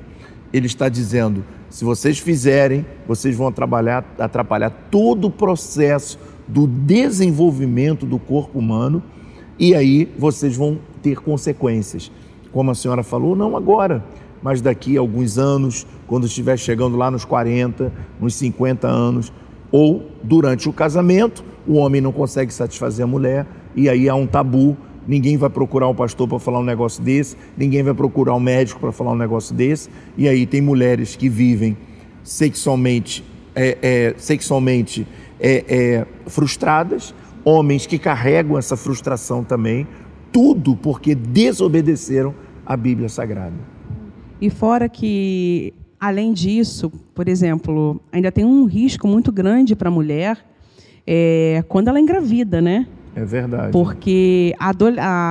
Ele está dizendo, se vocês fizerem, vocês vão atrapalhar, atrapalhar todo o processo do desenvolvimento do corpo humano e aí vocês vão ter consequências. Como a senhora falou, não agora, mas daqui a alguns anos, quando estiver chegando lá nos 40, nos 50 anos, ou durante o casamento, o homem não consegue satisfazer a mulher, e aí há um tabu. Ninguém vai procurar um pastor para falar um negócio desse, ninguém vai procurar um médico para falar um negócio desse. E aí tem mulheres que vivem sexualmente, é, é, sexualmente é, é frustradas, homens que carregam essa frustração também, tudo porque desobedeceram a Bíblia Sagrada. E fora que, além disso, por exemplo, ainda tem um risco muito grande para a mulher é, quando ela engravida, né? É verdade. Porque a,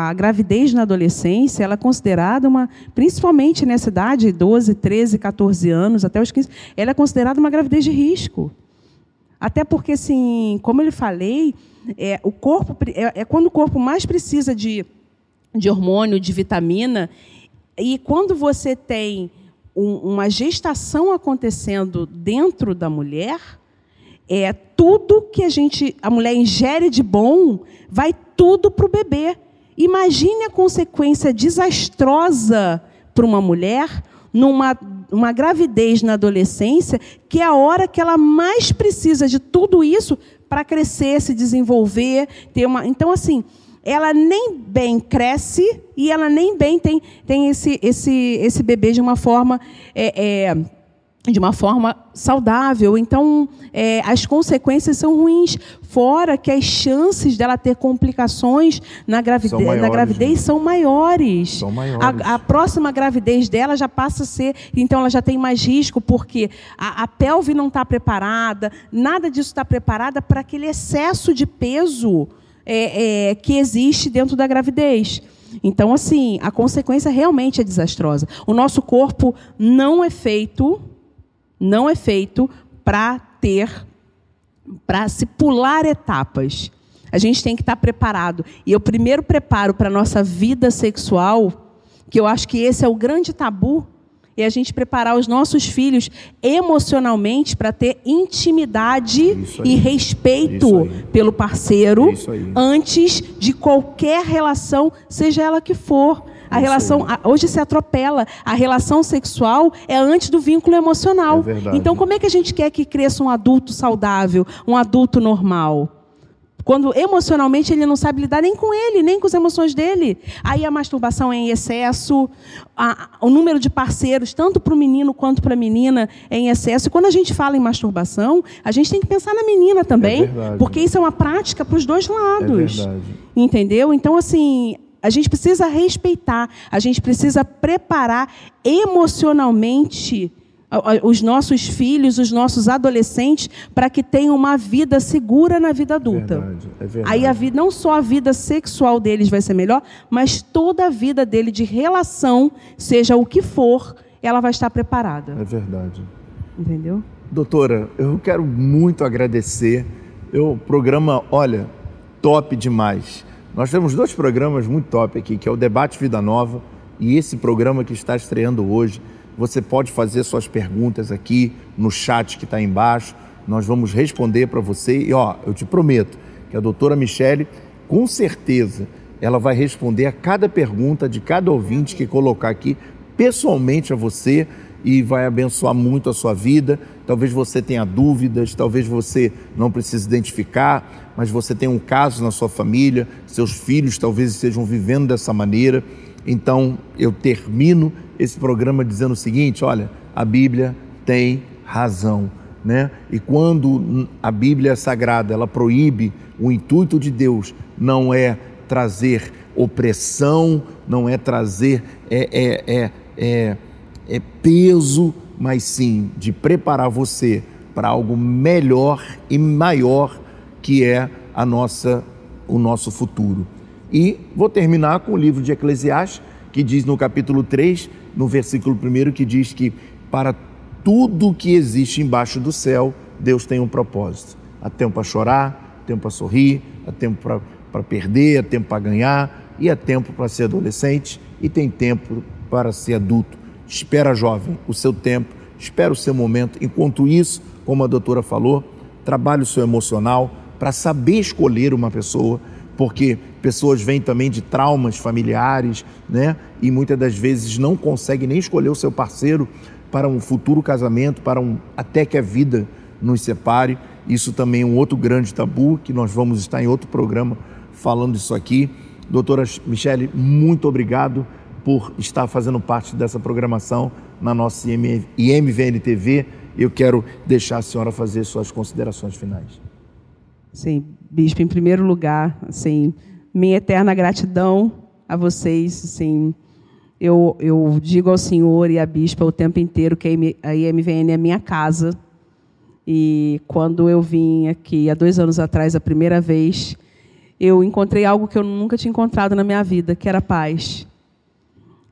a, gravidez na adolescência, ela é considerada uma, principalmente nessa idade, 12, 13, 14 anos, até os 15, ela é considerada uma gravidez de risco. Até porque, assim, como eu falei, é, o corpo é, é quando o corpo mais precisa de, de hormônio, de vitamina, e quando você tem um, uma gestação acontecendo dentro da mulher, é tudo que a gente, a mulher ingere de bom, vai tudo para o bebê. Imagine a consequência desastrosa para uma mulher numa uma gravidez na adolescência, que é a hora que ela mais precisa de tudo isso para crescer, se desenvolver, ter uma. Então, assim, ela nem bem cresce e ela nem bem tem, tem esse, esse, esse bebê de uma forma. É, é, de uma forma saudável. Então, é, as consequências são ruins. Fora que as chances dela ter complicações na gravidez são maiores. Na gravidez né? são maiores. São maiores. A, a, próxima gravidez dela já passa a ser. Então, ela já tem mais risco, porque a, a pelve não está preparada, nada disso está preparada para aquele excesso de peso é, é, que existe dentro da gravidez. Então, assim, a consequência realmente é desastrosa. O nosso corpo não é feito não é feito para ter, para se pular etapas. A gente tem que estar preparado. E eu primeiro preparo para a nossa vida sexual, que eu acho que esse é o grande tabu, é a gente preparar os nossos filhos emocionalmente para ter intimidade e respeito pelo parceiro antes de qualquer relação, seja ela que for. A relação hoje se atropela. A relação sexual é antes do vínculo emocional. É então, como é que a gente quer que cresça um adulto saudável, um adulto normal? Quando emocionalmente ele não sabe lidar nem com ele, nem com as emoções dele. Aí a masturbação é em excesso, a, o número de parceiros, tanto para o menino quanto para a menina, é em excesso. E quando a gente fala em masturbação, a gente tem que pensar na menina também, é porque isso é uma prática para os dois lados. É entendeu? Então, assim, a gente precisa respeitar, a gente precisa preparar emocionalmente os nossos filhos, os nossos adolescentes, para que tenham uma vida segura na vida adulta. É verdade, é verdade. Aí a vida, não só a vida sexual deles vai ser melhor, mas toda a vida dele de relação, seja o que for, ela vai estar preparada. É verdade. Entendeu? Doutora, eu quero muito agradecer. O programa, olha, top demais. Nós temos dois programas muito top aqui, que é o Debate Vida Nova e esse programa que está estreando hoje. Você pode fazer suas perguntas aqui no chat que está embaixo. Nós vamos responder para você. E ó, eu te prometo que a doutora Michele, com certeza, ela vai responder a cada pergunta de cada ouvinte que colocar aqui pessoalmente a você e vai abençoar muito a sua vida. Talvez você tenha dúvidas, talvez você não precise identificar, mas você tem um caso na sua família, seus filhos talvez estejam vivendo dessa maneira. Então eu termino esse programa dizendo o seguinte: olha, a Bíblia tem razão. Né? E quando a Bíblia Sagrada ela proíbe, o intuito de Deus não é trazer opressão, não é trazer é, é, é, é é peso, mas sim de preparar você para algo melhor e maior que é a nossa o nosso futuro. E vou terminar com o livro de Eclesiastes, que diz no capítulo 3, no versículo 1, que diz que para tudo que existe embaixo do céu, Deus tem um propósito. Há tempo para chorar, há tempo para sorrir, há tempo para perder, há tempo para ganhar, e há tempo para ser adolescente, e tem tempo para ser adulto. Espera, jovem, o seu tempo, espera o seu momento. Enquanto isso, como a doutora falou, trabalhe o seu emocional para saber escolher uma pessoa, porque pessoas vêm também de traumas familiares, né? E muitas das vezes não conseguem nem escolher o seu parceiro para um futuro casamento, para um até que a vida nos separe. Isso também é um outro grande tabu que nós vamos estar em outro programa falando isso aqui. Doutora Michele, muito obrigado por estar fazendo parte dessa programação na nossa IMVN TV. Eu quero deixar a senhora fazer suas considerações finais. Sim, bispo, em primeiro lugar, assim, minha eterna gratidão a vocês, assim, eu, eu digo ao senhor e à bispa o tempo inteiro que a IMVN é minha casa. E quando eu vim aqui, há dois anos atrás, a primeira vez, eu encontrei algo que eu nunca tinha encontrado na minha vida, que era paz.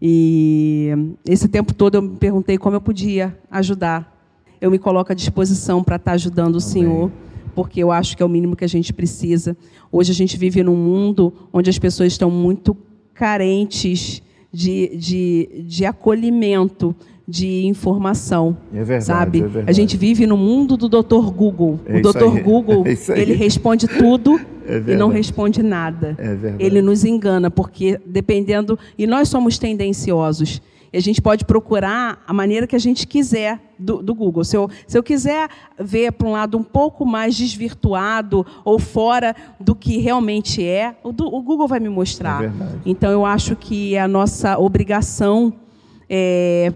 E esse tempo todo eu me perguntei como eu podia ajudar. Eu me coloco à disposição para estar ajudando o Amém. Senhor, porque eu acho que é o mínimo que a gente precisa. Hoje a gente vive num mundo onde as pessoas estão muito carentes de, de, de acolhimento, de informação. É verdade, sabe? É verdade. A gente vive no mundo do Dr. Google. É o Dr. [laughs] Google, é ele responde tudo [laughs] é e não responde nada. É ele nos engana, porque dependendo. E nós somos tendenciosos. E a gente pode procurar a maneira que a gente quiser do, do Google. Se eu, se eu quiser ver para um lado um pouco mais desvirtuado ou fora do que realmente é, o, do, o Google vai me mostrar. É então eu acho que é a nossa obrigação é,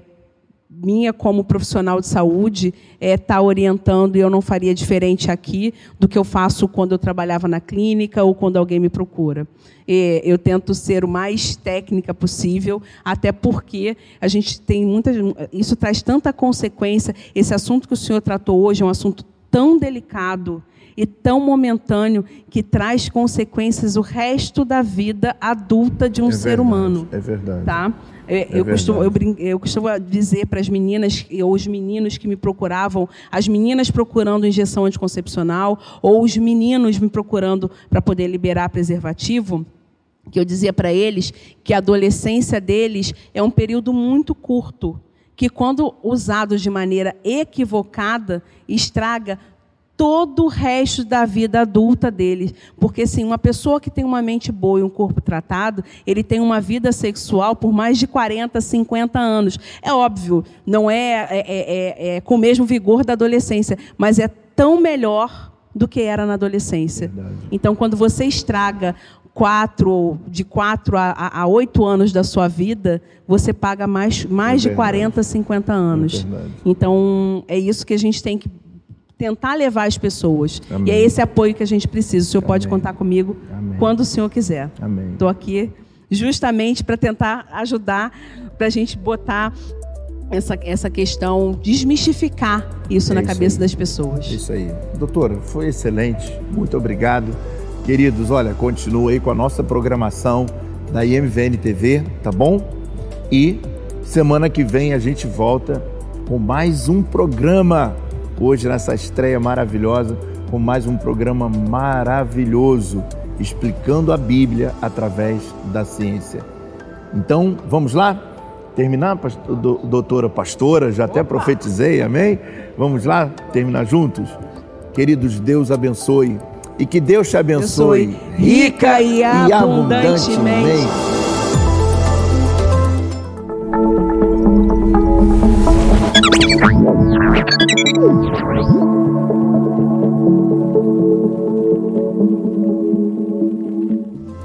minha como profissional de saúde é estar tá orientando e eu não faria diferente aqui do que eu faço quando eu trabalhava na clínica ou quando alguém me procura. E eu tento ser o mais técnica possível, até porque a gente tem muitas. Isso traz tanta consequência. Esse assunto que o senhor tratou hoje é um assunto tão delicado e tão momentâneo que traz consequências o resto da vida adulta de um é ser verdade, humano. É verdade. Tá? Eu, é eu, costumo, eu, eu costumo dizer para as meninas ou os meninos que me procuravam, as meninas procurando injeção anticoncepcional ou os meninos me procurando para poder liberar preservativo, que eu dizia para eles que a adolescência deles é um período muito curto, que quando usado de maneira equivocada, estraga todo o resto da vida adulta dele. Porque, sim, uma pessoa que tem uma mente boa e um corpo tratado, ele tem uma vida sexual por mais de 40, 50 anos. É óbvio, não é, é, é, é com o mesmo vigor da adolescência, mas é tão melhor do que era na adolescência. Verdade. Então, quando você estraga quatro, de quatro a oito anos da sua vida, você paga mais, mais é de 40, 50 anos. É então, é isso que a gente tem que tentar levar as pessoas. Amém. E é esse apoio que a gente precisa. O senhor Amém. pode contar comigo Amém. quando o senhor quiser. Estou aqui justamente para tentar ajudar, para a gente botar essa, essa questão, desmistificar isso é na isso cabeça aí. das pessoas. Isso aí. Doutora, foi excelente. Muito obrigado. Queridos, olha, continue aí com a nossa programação da IMVN TV, tá bom? E semana que vem a gente volta com mais um programa hoje nessa estreia maravilhosa com mais um programa maravilhoso explicando a Bíblia através da ciência. Então, vamos lá? Terminar, doutora pastora, já até profetizei, amém? Vamos lá terminar juntos? Queridos, Deus abençoe e que Deus te abençoe, rica e abundantemente.